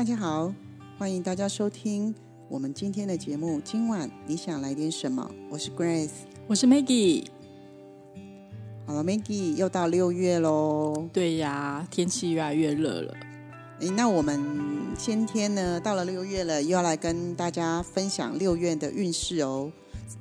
大家好，欢迎大家收听我们今天的节目。今晚你想来点什么？我是 Grace，我是 Maggie。好了，Maggie 又到六月喽。对呀，天气越来越热了。诶，那我们今天呢，到了六月了，又要来跟大家分享六月的运势哦。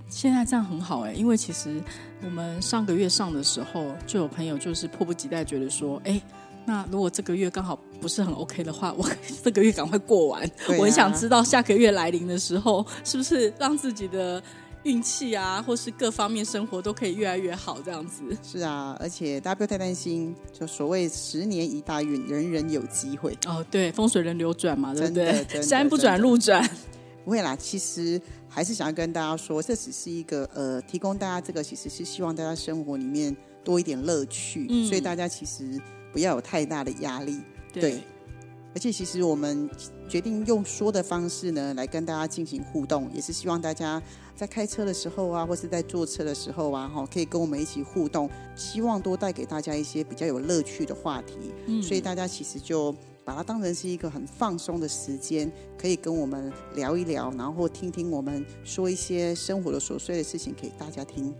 现在这样很好哎，因为其实我们上个月上的时候，就有朋友就是迫不及待觉得说，哎，那如果这个月刚好不是很 OK 的话，我 这个月赶快过完。我很想知道下个月来临的时候，是不是让自己的运气啊，或是各方面生活都可以越来越好这样子。是啊，而且大家不要太担心，就所谓十年一大运，人人有机会。哦，对，风水轮流转嘛，对不对？山不转路转。不会啦，其实还是想要跟大家说，这只是一个呃，提供大家这个，其实是希望大家生活里面多一点乐趣，所以大家其实不要有太大的压力。对，而且其实我们决定用说的方式呢，来跟大家进行互动，也是希望大家在开车的时候啊，或是在坐车的时候啊，哈，可以跟我们一起互动，希望多带给大家一些比较有乐趣的话题。嗯，所以大家其实就。把它当成是一个很放松的时间，可以跟我们聊一聊，然后听听我们说一些生活的琐碎的事情给大家听。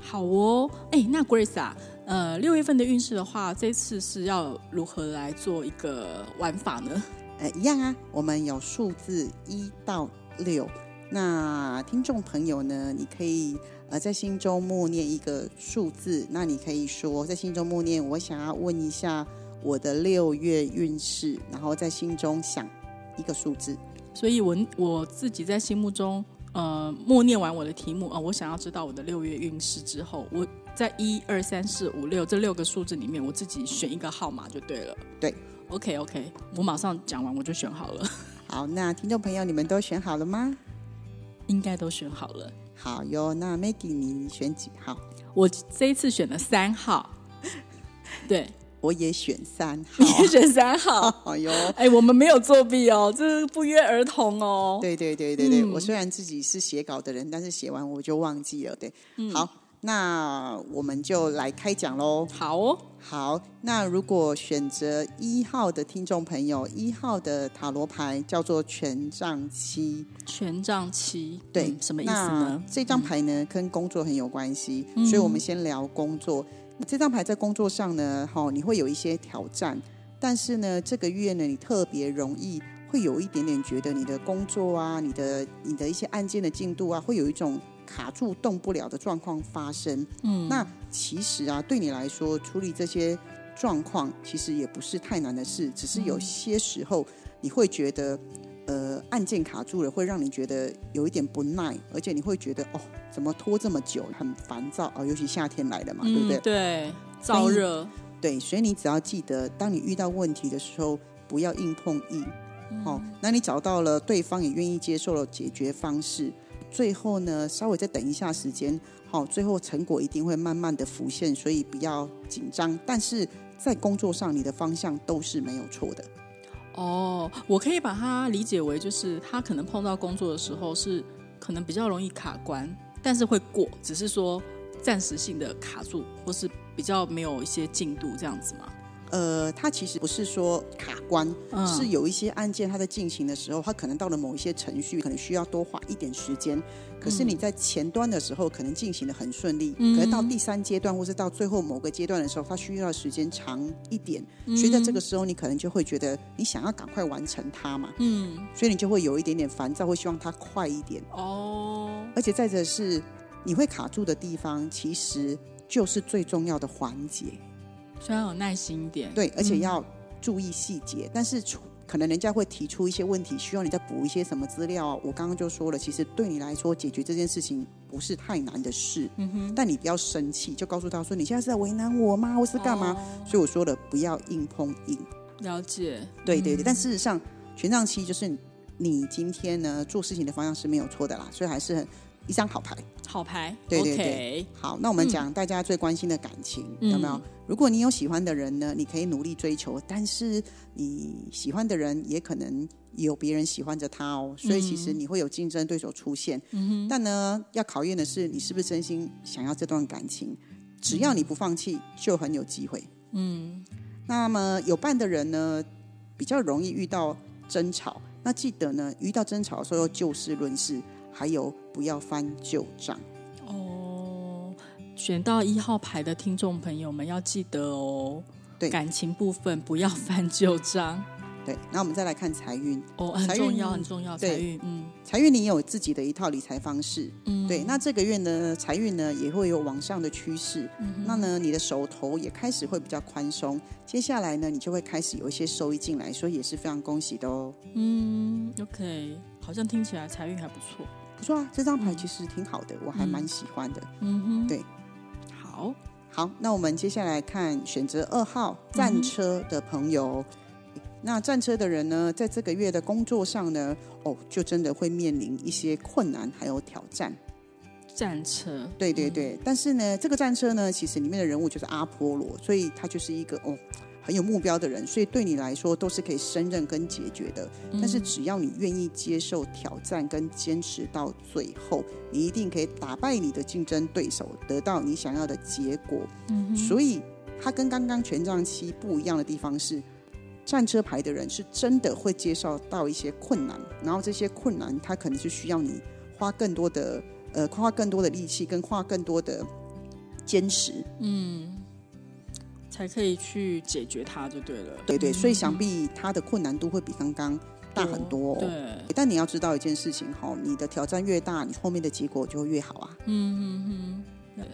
好哦，哎，那 Grace 啊，呃，六月份的运势的话，这次是要如何来做一个玩法呢？呃，一样啊，我们有数字一到六，那听众朋友呢，你可以呃在心中默念一个数字，那你可以说在心中默念，我想要问一下。我的六月运势，然后在心中想一个数字，所以我我自己在心目中呃默念完我的题目啊，我想要知道我的六月运势之后，我在一二三四五六这六个数字里面，我自己选一个号码就对了。对，OK OK，我马上讲完我就选好了。好，那听众朋友你们都选好了吗？应该都选好了。好哟，那 Maggie 你选几号？我这一次选了三号。对。我也选三号，你也选三号，哎呦，哎，我们没有作弊哦，这是不约而同哦。对对对对对，我虽然自己是写稿的人，但是写完我就忘记了。对，好，那我们就来开讲喽。好哦，好，那如果选择一号的听众朋友，一号的塔罗牌叫做权杖七，权杖七，对，什么意思呢？这张牌呢跟工作很有关系，所以我们先聊工作。这张牌在工作上呢，哈，你会有一些挑战，但是呢，这个月呢，你特别容易会有一点点觉得你的工作啊，你的你的一些案件的进度啊，会有一种卡住动不了的状况发生。嗯，那其实啊，对你来说处理这些状况，其实也不是太难的事，只是有些时候你会觉得。呃，按键卡住了，会让你觉得有一点不耐，而且你会觉得哦，怎么拖这么久，很烦躁啊。尤其夏天来了嘛，对不对？对，燥热。对，所以你只要记得，当你遇到问题的时候，不要硬碰硬。好，那你找到了对方也愿意接受了解决方式，最后呢，稍微再等一下时间，好，最后成果一定会慢慢的浮现，所以不要紧张。但是在工作上，你的方向都是没有错的。哦，我可以把它理解为，就是他可能碰到工作的时候是可能比较容易卡关，但是会过，只是说暂时性的卡住，或是比较没有一些进度这样子吗？呃，它其实不是说卡关，是有一些案件它在进行的时候，它可能到了某一些程序，可能需要多花一点时间。可是你在前端的时候，可能进行的很顺利，可是到第三阶段或是到最后某个阶段的时候，它需要的时间长一点。所以在这个时候，你可能就会觉得你想要赶快完成它嘛，嗯，所以你就会有一点点烦躁，会希望它快一点。哦，而且再者是你会卡住的地方，其实就是最重要的环节。需要有耐心一点，对，而且要注意细节。但是可能人家会提出一些问题，需要你再补一些什么资料。我刚刚就说了，其实对你来说，解决这件事情不是太难的事。嗯哼。但你不要生气，就告诉他说：“你现在是在为难我吗？或是干嘛？”所以我说了，不要硬碰硬。了解。对对对。但事实上，权杖七就是你今天呢做事情的方向是没有错的啦，所以还是很一张好牌。好牌。对对对。好，那我们讲大家最关心的感情有没有？如果你有喜欢的人呢，你可以努力追求，但是你喜欢的人也可能有别人喜欢着他哦，所以其实你会有竞争对手出现。嗯但呢，要考验的是你是不是真心想要这段感情。只要你不放弃，就很有机会。嗯。那么有伴的人呢，比较容易遇到争吵。那记得呢，遇到争吵的时候要就事论事，还有不要翻旧账。哦选到一号牌的听众朋友们要记得哦，对感情部分不要翻旧账。对，那我们再来看财运哦，很重要，很重要。财运，嗯，财运你有自己的一套理财方式，嗯，对。那这个月呢，财运呢也会有往上的趋势，那呢，你的手头也开始会比较宽松。接下来呢，你就会开始有一些收益进来，所以也是非常恭喜的哦。嗯，OK，好像听起来财运还不错，不错啊，这张牌其实挺好的，我还蛮喜欢的。嗯哼，对。好好，那我们接下来看选择二号战车的朋友。那战车的人呢，在这个月的工作上呢，哦，就真的会面临一些困难还有挑战。战车，对对对，但是呢，这个战车呢，其实里面的人物就是阿波罗，所以他就是一个哦。很有目标的人，所以对你来说都是可以胜任跟解决的。但是只要你愿意接受挑战跟坚持到最后，你一定可以打败你的竞争对手，得到你想要的结果。嗯，所以他跟刚刚权杖七不一样的地方是，战车牌的人是真的会接受到一些困难，然后这些困难他可能是需要你花更多的呃花更多的力气跟花更多的坚持。嗯。才可以去解决它就对了。对对，所以想必它的困难度会比刚刚大很多。对，但你要知道一件事情哈，你的挑战越大，你后面的结果就会越好啊。嗯嗯嗯。对。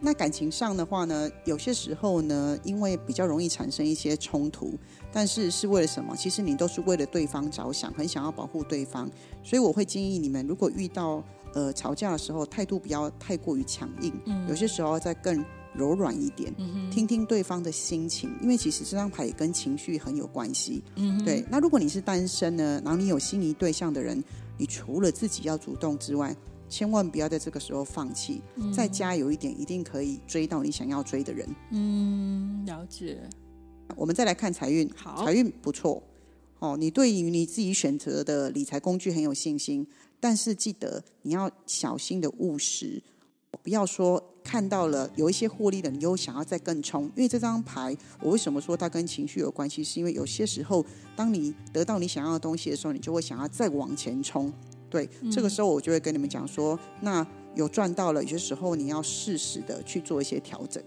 那感情上的话呢，有些时候呢，因为比较容易产生一些冲突，但是是为了什么？其实你都是为了对方着想，很想要保护对方。所以我会建议你们，如果遇到呃吵架的时候，态度不要太过于强硬。嗯。有些时候在更。柔软一点，听听对方的心情，因为其实这张牌也跟情绪很有关系。嗯，对。那如果你是单身呢，然后你有心仪对象的人，你除了自己要主动之外，千万不要在这个时候放弃，再加油一点，一定可以追到你想要追的人。嗯，了解。我们再来看财运，好，财运不错。哦，你对于你自己选择的理财工具很有信心，但是记得你要小心的务实。不要说看到了有一些获利的，你又想要再更冲，因为这张牌，我为什么说它跟情绪有关系？是因为有些时候，当你得到你想要的东西的时候，你就会想要再往前冲。对，这个时候我就会跟你们讲说，那有赚到了，有些时候你要适时的去做一些调整。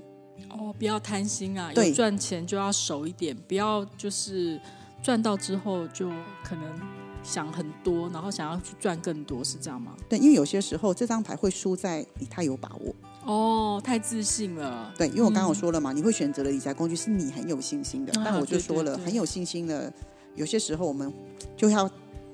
哦，不要贪心啊！有赚钱就要守一点，不要就是赚到之后就可能。想很多，然后想要去赚更多，是这样吗？对，因为有些时候这张牌会输在你太有把握哦，太自信了。对，因为我刚刚说了嘛，你会选择的理财工具是你很有信心的，但我就说了，很有信心的，有些时候我们就要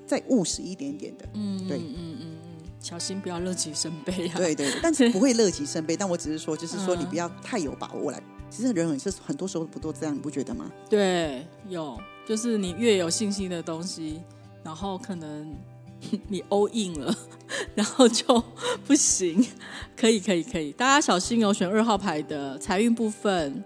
再务实一点点的。嗯，对，嗯嗯嗯，小心不要乐极生悲啊。对对，但是不会乐极生悲，但我只是说，就是说你不要太有把握来。其实人很是很多时候不都这样，你不觉得吗？对，有，就是你越有信心的东西。然后可能你 all in 了，然后就不行。可以可以可以，大家小心哦，选二号牌的财运部分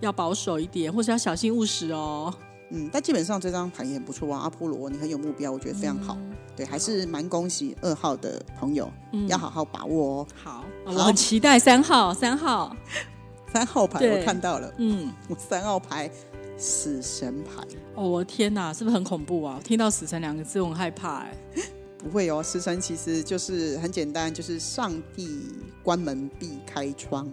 要保守一点，或者要小心务实哦。嗯，但基本上这张牌也很不错啊，阿波罗，你很有目标，我觉得非常好。对，还是蛮恭喜二号的朋友，要好好把握哦。好，我很期待三号，三号，三号牌我看到了，嗯，我三号牌。死神牌哦，我的天哪，是不是很恐怖啊？听到死神两个字，我很害怕哎。不会哦，死神其实就是很简单，就是上帝关门必开窗。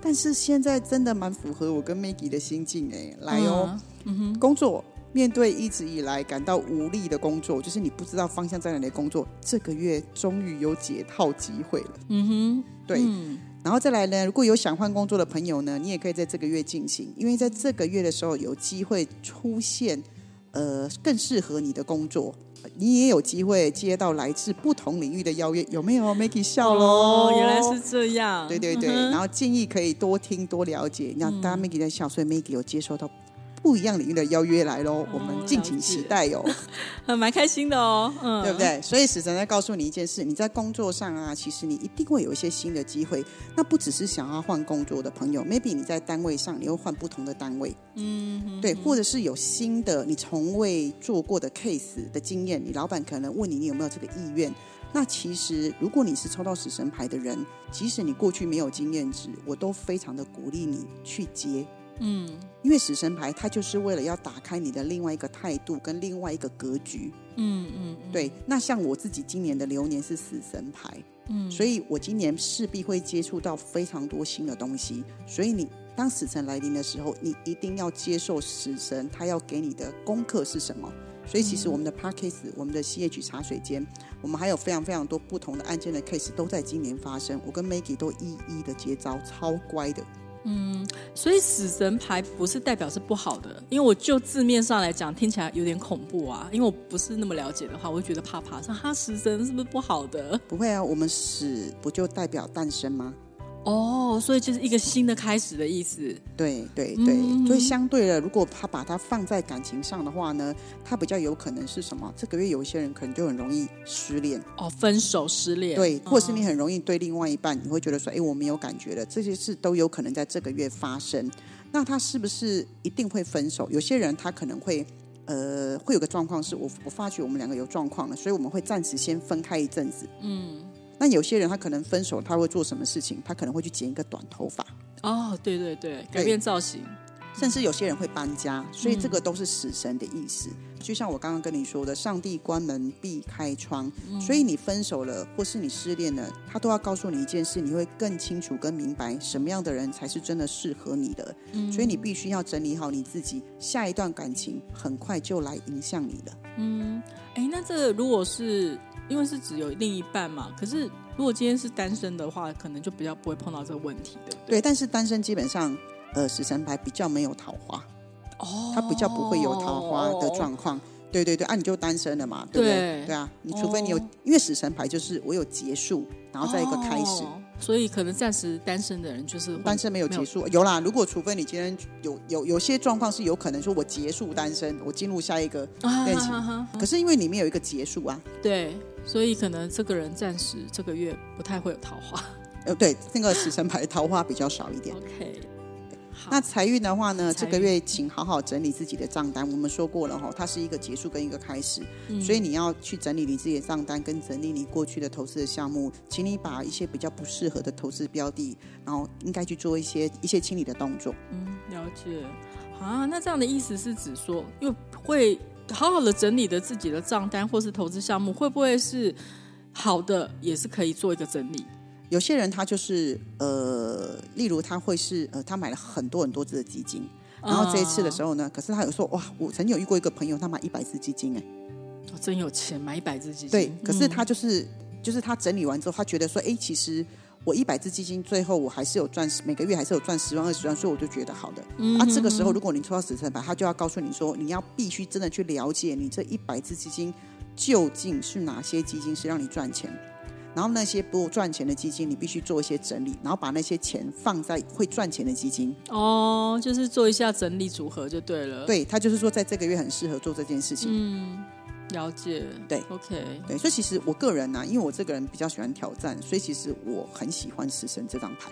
但是现在真的蛮符合我跟 Maggie 的心境哎，来哦，嗯哼，工作面对一直以来感到无力的工作，就是你不知道方向在哪里的工作，这个月终于有解套机会了。嗯哼，对。然后再来呢，如果有想换工作的朋友呢，你也可以在这个月进行，因为在这个月的时候有机会出现呃更适合你的工作。你也有机会接到来自不同领域的邀约，有没有？Maggie 笑喽、哦，原来是这样。对对对，嗯然后建议可以多听多了解。那当然 Maggie 在笑，所以 Maggie 有接收到不一样领域的邀约来喽，我们敬请期待哟、很 蛮开心的哦，嗯，对不？对？所以死神在告诉你一件事：你在工作上啊，其实你一定会有一些新的机会。那不只是想要换工作的朋友，maybe 你在单位上你会换不同的单位，嗯哼，对，或者是有新的你从未做过的 case 的经验，你老板可能问你你有没有这个意愿。那其实如果你是抽到死神牌的人，即使你过去没有经验值，我都非常的鼓励你去接。嗯因为死神牌它就是为了要打开你的另外一个态度跟另外一个格局。嗯嗯，对，那像我自己今年的流年是死神牌，嗯，所以我今年势必会接触到非常多新的东西。所以你当死神来临的时候，你一定要接受死神他要给你的功课是什么。所以其实我们的 p a r k a s e 我们的 CH 茶水间，我们还有非常非常多不同的案件的 case 都在今年发生。我跟 Maggie 都一一的接招，超乖的。嗯所以死神牌不是代表是不好的，因为我就字面上来讲，听起来有点恐怖啊。因为我不是那么了解的话，我会觉得怕怕，说哈死神是不是不好的？不会啊，我们死不就代表诞生吗？哦，所以就是一个新的开始的意思。对对对，嗯所以相对的，如果他把它放在感情上的话呢，他比较有可能是什么？这个月有一些人可能就很容易失恋，哦，分手、失恋，对，或者是你嗯很容易对另外一半，你会觉得说，哎，我没有感觉了，这些事都有可能在这个月发生。那他是不是一定会分手？有些人他可能会。呃，会有个状况是我我发觉我们两个有状况了，所以我们会暂时先分开一阵子。嗯，那有些人他可能分手，他会做什么事情？他可能会去剪一个短头发，哦，对对对，改变造型，甚至有些人会搬家，所以这个都是死神的意思。就像我刚刚跟你说的，上帝关门必开窗，所以你分手了，或是你失恋了，他都要告诉你一件事，你会更清楚、更明白什么样的人才是真的适合你的。所以你必须要整理好你自己，下一段感情很快就来影响你了。嗯，哎，那这如果是因为是只有另一半嘛，可是如果今天是单身的话，可能就比较不会碰到这个问题，对不对？对，但是单身基本上，呃，死神牌比较没有桃花。哦他比较不会有桃花的状况。对对对，啊，你就单身了嘛，对不对？对对啊，你除非你有，哦因为死神牌就是我有结束，然后再一个开始。哦所以可能暂时单身的人就是单身没有结束，有啦。如果除非你今天有有有些状况是有可能说我结束单身，我进入下一个啊恋情可是因为里面有一个结束啊，对，所以可能这个人暂时这个月不太会有桃花。呃，对，那个死神牌桃花比较少一点。OK，好，那财运的话呢，这个月请好好整理自己的账单。我们说过了哈，它是一个结束跟一个开始，所以你要去整理你自己的账单，跟整理你过去的投资的项目，请你把一些比较不适合的投资标的，然后应该去做一些一些清理的动作。嗯，了解啊。那这样的意思是指说，因为会好好的整理的自己的账单或是投资项目，会不会是好的，也是可以做一个整理？有些人他就是呃，例如他会是呃，他买了很多很多只的基金，然后这一次的时候呢，可是他有说哇，我曾经有遇过一个朋友，他买一百只基金哎，哦真有钱，买一百只基金。对，可是嗯他就是、就是他整理完之后，他觉得说，哎，其实我一百只基金，最后我还是有赚，每个月还是有赚十万二十万，所以我就觉得好的。嗯啊，这个时候如果你抽到死神牌，他就要告诉你说，你要必须真的去了解你这一百只基金究竟是哪些基金是让你赚钱。然后那些不赚钱的基金，你必须做一些整理，然后把那些钱放在会赚钱的基金。哦，就是做一下整理组合就对了。，对他就是说，在这个月很适合做这件事情。嗯，了解。对，OK，对，所以其实我个人呢、因为我这个人比较喜欢挑战，所以其实我很喜欢死神这张牌。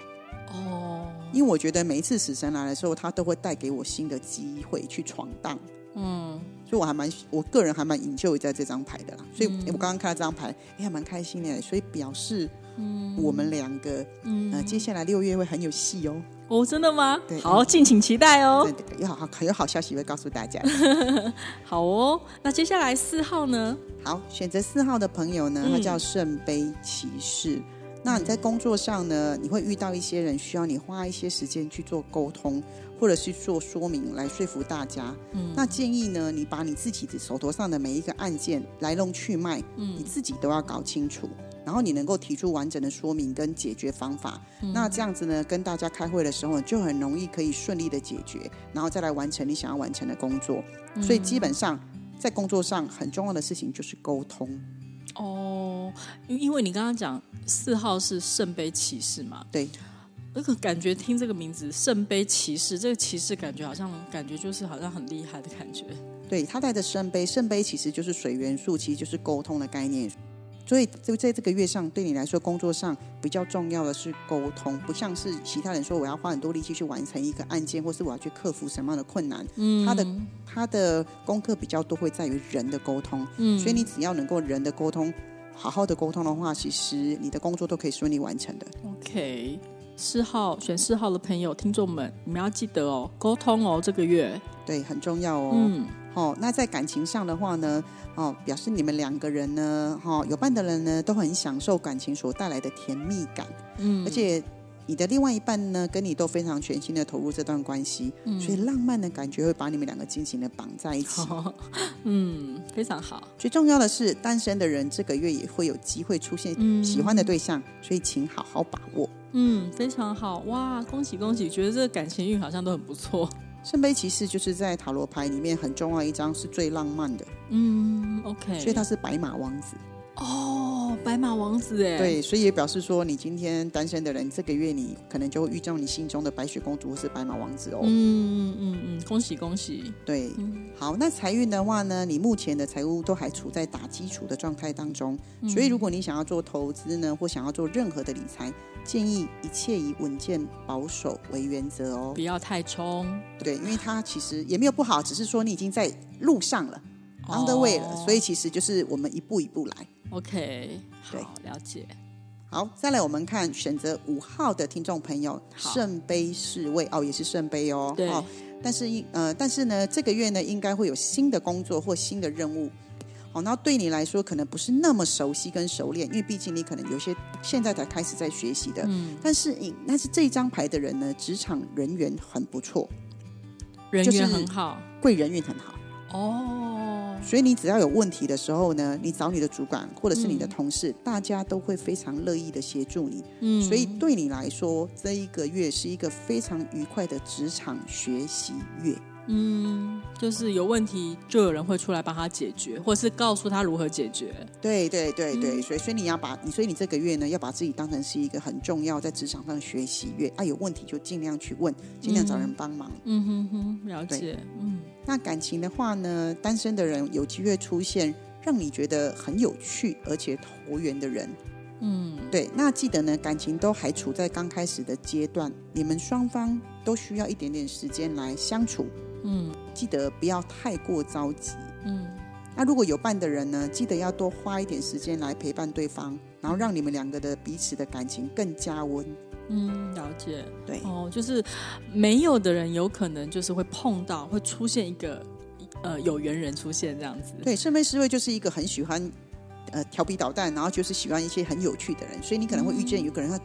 哦，因为我觉得每一次死神来的时候，他都会带给我新的机会去闯荡，嗯，所以我还蛮我个人还蛮引咎在这张牌的啦。所以我刚刚看到这张牌，哎，还蛮开心的，所以表示嗯我们两个嗯呃接下来六月会很有戏哦。哦，真的吗对？好，敬请期待哦。有好好有好消息会告诉大家。好哦，那接下来四号呢？好，选择四号的朋友呢，嗯他叫圣杯骑士。那你在工作上呢，你会遇到一些人需要你花一些时间去做沟通，或者是做说明来说服大家。嗯那建议呢，你把你自己的手头上的每一个案件来龙去脉，嗯你自己都要搞清楚。然后你能够提出完整的说明跟解决方法。那这样子呢，跟大家开会的时候就很容易可以顺利的解决，然后再来完成你想要完成的工作。所以基本上在工作上很重要的事情就是沟通。哦，因因为你刚刚讲四号是圣杯骑士嘛，对，那个感觉听这个名字圣杯骑士，这个骑士感觉好像感觉就是好像很厉害的感觉。对他带着圣杯，圣杯其实就是水元素，其实就是沟通的概念。所以就在这个月上，对你来说工作上比较重要的是沟通，不像是其他人说我要花很多力气去完成一个案件，或是我要去克服什么样的困难。嗯，他的他的功课比较多会在于人的沟通。嗯，所以你只要能够人的沟通，好好的沟通的话，其实你的工作都可以顺利完成的。OK，四号选四号的朋友听众们，你们要记得哦，沟通哦，这个月对很重要哦。嗯，好，那在感情上的话呢？哦，表示你们两个人呢，哈，有伴的人呢，都很享受感情所带来的甜蜜感，嗯，而且你的另外一半呢，跟你都非常全心的投入这段关系，嗯，所以浪漫的感觉会把你们两个紧紧的绑在一起，嗯，非常好。最重要的是，单身的人这个月也会有机会出现喜欢的对象，所以请好好把握。嗯，非常好，哇，恭喜恭喜，觉得这个感情运好像都很不错。圣杯骑士就是在塔罗牌里面很重要一张，是最浪漫的。嗯，OK，所以他是白马王子。哦，白马王子哎。对，所以也表示说，你今天单身的人，这个月你可能就会遇到你心中的白雪公主或是白马王子哦。嗯嗯嗯，恭喜恭喜。对，好，那财运的话呢，你目前的财务都还处在打基础的状态当中，所以如果你想要做投资呢，或想要做任何的理财。建议一切以稳健保守为原则哦，不要太冲。对，因为它其实也没有不好，只是说你已经在路上了，on the way 了，所以其实就是我们一步一步来。OK，好，了解。好，再来我们看选择五号的听众朋友，圣杯侍卫哦，也是圣杯哦。对，但是应呃，但是呢，这个月呢，应该会有新的工作或新的任务。好，那对你来说可能不是那么熟悉跟熟练，因为毕竟你可能有些现在才开始在学习的。嗯，但是你但是这一张牌的人呢，职场人缘很不错，人缘很好，贵人运很好。哦，所以你只要有问题的时候呢，你找你的主管或者是你的同事，大家都会非常乐意的协助你。嗯，所以对你来说，这一个月是一个非常愉快的职场学习月。嗯，就是有问题，就有人会出来帮他解决，或是告诉他如何解决。对对对对，所以所以你要把你，所以你这个月呢，要把自己当成是一个很重要在职场上学习月啊，有问题就尽量去问，尽量找人帮忙。嗯哼哼，了解。嗯，那感情的话呢，单身的人有机会出现让你觉得很有趣而且投缘的人。嗯，对。那记得呢，感情都还处在刚开始的阶段，你们双方都需要一点点时间来相处。嗯，记得不要太过着急。嗯，那如果有伴的人呢，记得要多花一点时间来陪伴对方，然后让你们两个的彼此的感情更加温。嗯，了解。对哦，就是没有的人有可能就是会碰到，会出现一个呃有缘人出现这样子。对，圣杯侍卫就是一个很喜欢呃调皮捣蛋，然后就是喜欢一些很有趣的人，所以你可能会遇见有个人他。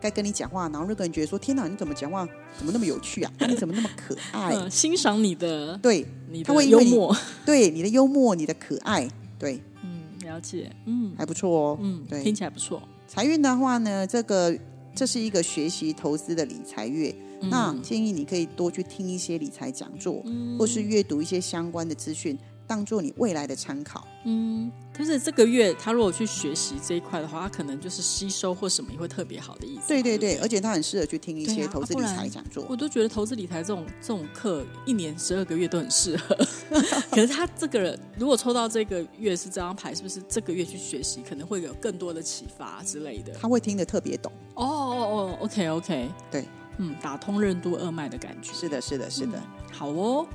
该跟你讲话，然后那个人觉得说：“天哪，你怎么讲话怎么那么有趣啊？你怎么那么可爱？”欣赏你的，对，你他会幽默，对你的幽默，你的可爱，对，嗯，了解，嗯，还不错哦，嗯，对，听起来不错。财运的话呢，这个这是一个学习投资的理财月，那建议你可以多去听一些理财讲座，或是阅读一些相关的资讯。当做你未来的参考。嗯，就是这个月他如果去学习这一块的话，他可能就是吸收或什么也会特别好的意思。对对对，而且他很适合去听一些投资理财讲座。我都觉得投资理财这种这种课，一年十二个月都很适合。可是他这个人如果抽到这个月是这张牌，是不是这个月去学习可能会有更多的启发之类的？他会听得特别懂。哦哦哦，OK OK，对，嗯，打通任督二脉的感觉。是的，是的，是的。好哦。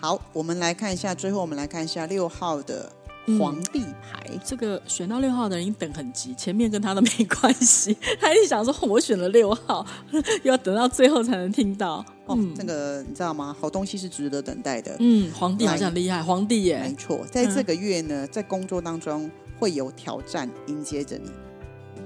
好，我们来看一下，最后我们来看一下六号的皇帝牌。这个选到六号的人，已经等很急，前面跟他都没关系。他一直想说，我选了六号，又要等到最后才能听到。哦，这个你知道吗？好东西是值得等待的。嗯，皇帝好像厉害，皇帝耶，没错，在这个月呢，在工作当中会有挑战迎接着你。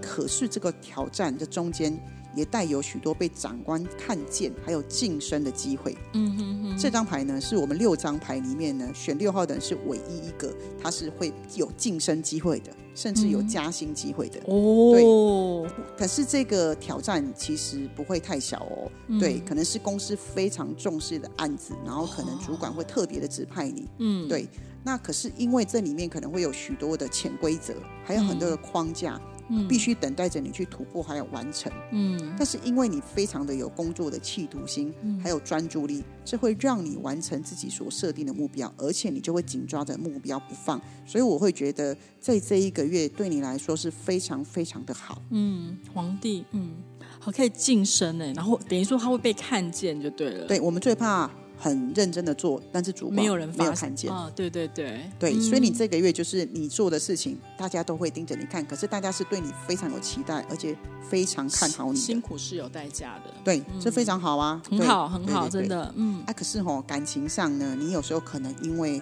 可是这个挑战的中间。也带有许多被长官看见，还有晋升的机会。嗯哼哼，这张牌呢，是我们六张牌里面呢，选六号的人是唯一一个，他是会有晋升机会的。甚至有加薪机会的。哦，对可是这个挑战其实不会太小哦，嗯对，可能是公司非常重视的案子，然后可能主管会特别的指派你，嗯，对。那可是因为这里面可能会有许多的潜规则，还有很多的框架，嗯必须等待着你去突破还有完成。嗯但是因为你非常的有工作的企图心，还有专注力，这会让你完成自己所设定的目标，而且你就会紧抓着目标不放。所以我会觉得，在这一个月对你来说是非常非常的好。嗯，皇帝，嗯，好可以晋升哎，然后等于说他会被看见就对了，对我们最怕很认真的做，但是主管没有人没有看见。啊，对对对。对，嗯。所以你这个月就是你做的事情，大家都会盯着你看，可是大家是对你非常有期待，而且非常看好你辛。苦是有代价的，对，这非常好啊，很好很好，真的，嗯。啊，可是吼、感情上呢，你有时候可能因为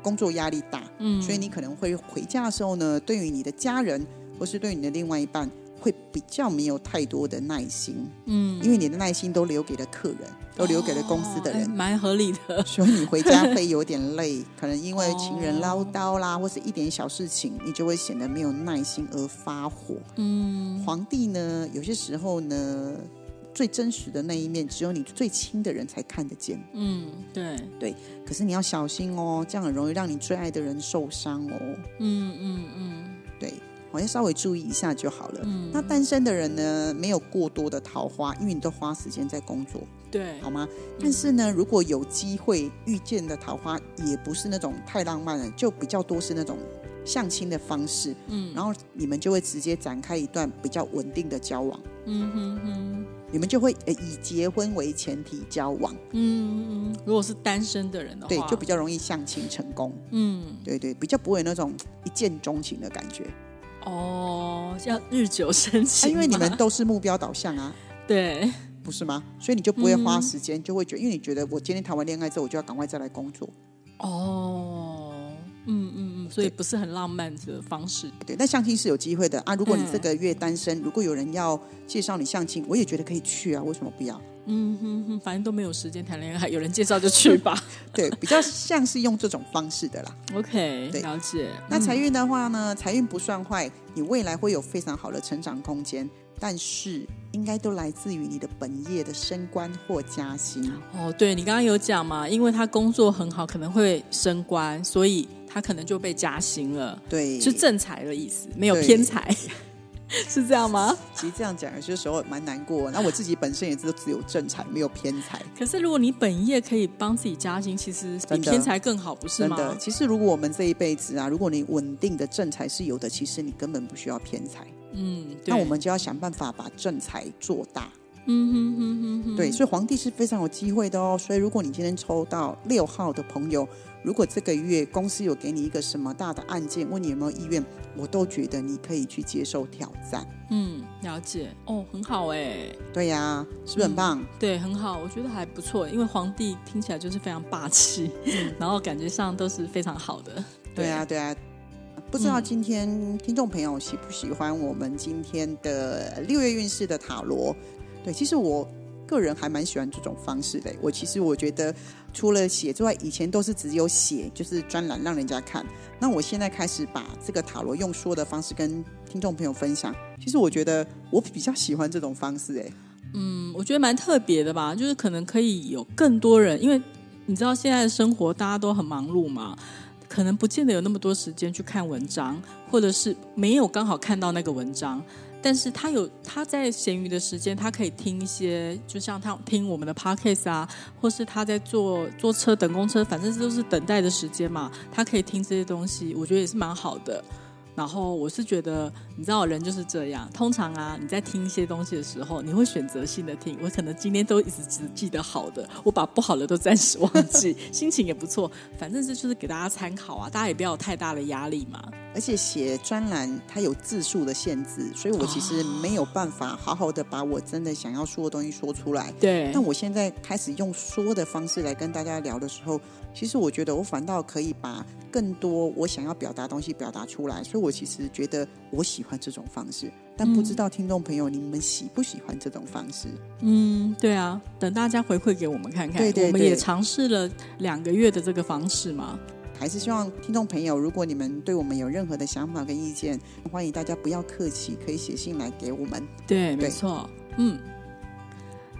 工作压力大，嗯，所以你可能会回家的时候呢，对于你的家人或是对于你的另外一半，会比较没有太多的耐心，嗯因为你的耐心都留给了客人，都留给了公司的人。蛮合理的，所以你回家会有点累，可能因为情人唠叨啦，或是一点小事情，你就会显得没有耐心而发火。嗯皇帝呢，有些时候呢，最真实的那一面，只有你最亲的人才看得见。嗯，对对，可是你要小心哦，这样很容易让你最爱的人受伤哦。嗯嗯嗯对，我要稍微注意一下就好了。嗯，那单身的人呢，没有过多的桃花，因为你都花时间在工作，对，好吗？但是呢，如果有机会遇见的桃花，也不是那种太浪漫了，就比较多是那种相亲的方式，嗯然后你们就会直接展开一段比较稳定的交往，嗯哼哼。你们就会呃以结婚为前提交往，嗯，嗯如果是单身的人的话，对，就比较容易相亲成功，嗯对对，比较不会有那种一见钟情的感觉，哦，要日久生啊、情嘛，因为你们都是目标导向啊。对不是吗？所以你就不会花嗯时间，就会觉得，因为你觉得我今天谈完恋爱之后，我就要赶快再来工作。哦，嗯嗯嗯，所以不是很浪漫的方式，对，那相亲是有机会的啊。如果你嗯这个月单身，如果有人要介绍你相亲，我也觉得可以去啊。为什么不要？嗯哼哼，反正都没有时间谈恋爱，有人介绍就去吧。对，比较像是用这种方式的啦。OK，了解。那财嗯运的话呢，财运不算坏，你未来会有非常好的成长空间，但是应该都来自于你的本业的升官或加薪。哦，对你刚刚有讲嘛，因为他工作很好，可能会升官，所以他可能就被加薪了，对，是正财的意思，没有偏财，是这样吗？其实这样讲有些时候蛮难过。那我自己本身也是只有正财，没有偏财。可是如果你本业可以帮自己加薪，其实比偏财更好，不是吗？真的，其实如果我们这一辈子啊，如果你稳定的正财是有的，其实你根本不需要偏财。嗯，对那我们就要想办法把正财做大。嗯哼哼哼哼，对，所以皇帝是非常有机会的哦。所以如果你今天抽到六号的朋友，如果这个月公司有给你一个什么大的案件，问你有没有意愿，我都觉得你可以去接受挑战。嗯，了解哦，很好哎，对呀、是不是很棒？对，很好，我觉得还不错，因为皇帝听起来就是非常霸气，然后感觉上都是非常好的。对啊，对啊。不知道今天听众朋友喜不喜欢我们今天的六月运势的塔罗？对，其实我个人还蛮喜欢这种方式的。我其实我觉得，除了写之外，以前都是只有写，就是专栏让人家看。那我现在开始把这个塔罗用说的方式跟听众朋友分享。其实我觉得我比较喜欢这种方式，哎，嗯，我觉得蛮特别的吧，就是可能可以有更多人，因为你知道现在的生活大家都很忙碌嘛，可能不见得有那么多时间去看文章，或者是没有刚好看到那个文章。但是他有他在闲余的时间，他可以听一些，就像他听我们的 podcast 啊，或是他在坐坐车等公车，反正都是等待的时间嘛，他可以听这些东西，我觉得也是蛮好的。然后我是觉得，你知道人就是这样。通常啊，你在听一些东西的时候，你会选择性的听。我可能今天都一直只记得好的，我把不好的都暂时忘记，心情也不错。反正这就是给大家参考啊，大家也不要有太大的压力嘛。而且写专栏它有字数的限制，所以我其实没有办法好好的把我真的想要说的东西说出来。对那，我现在开始用说的方式来跟大家聊的时候，其实我觉得我反倒可以把更多我想要表达的东西表达出来，所以我其实觉得我喜欢这种方式，但不知道听众朋友你们喜不喜欢这种方式？嗯，对啊，等大家回馈给我们看看。对对我们也尝试了两个月的这个方式嘛。还是希望听众朋友，如果你们对我们有任何的想法跟意见，欢迎大家不要客气，可以写信来给我们。对，没错，嗯。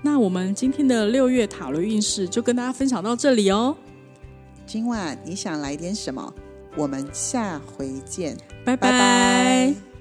那我们今天的六月塔罗运势就跟大家分享到这里哦。今晚你想来点什么？我们下回见，拜拜。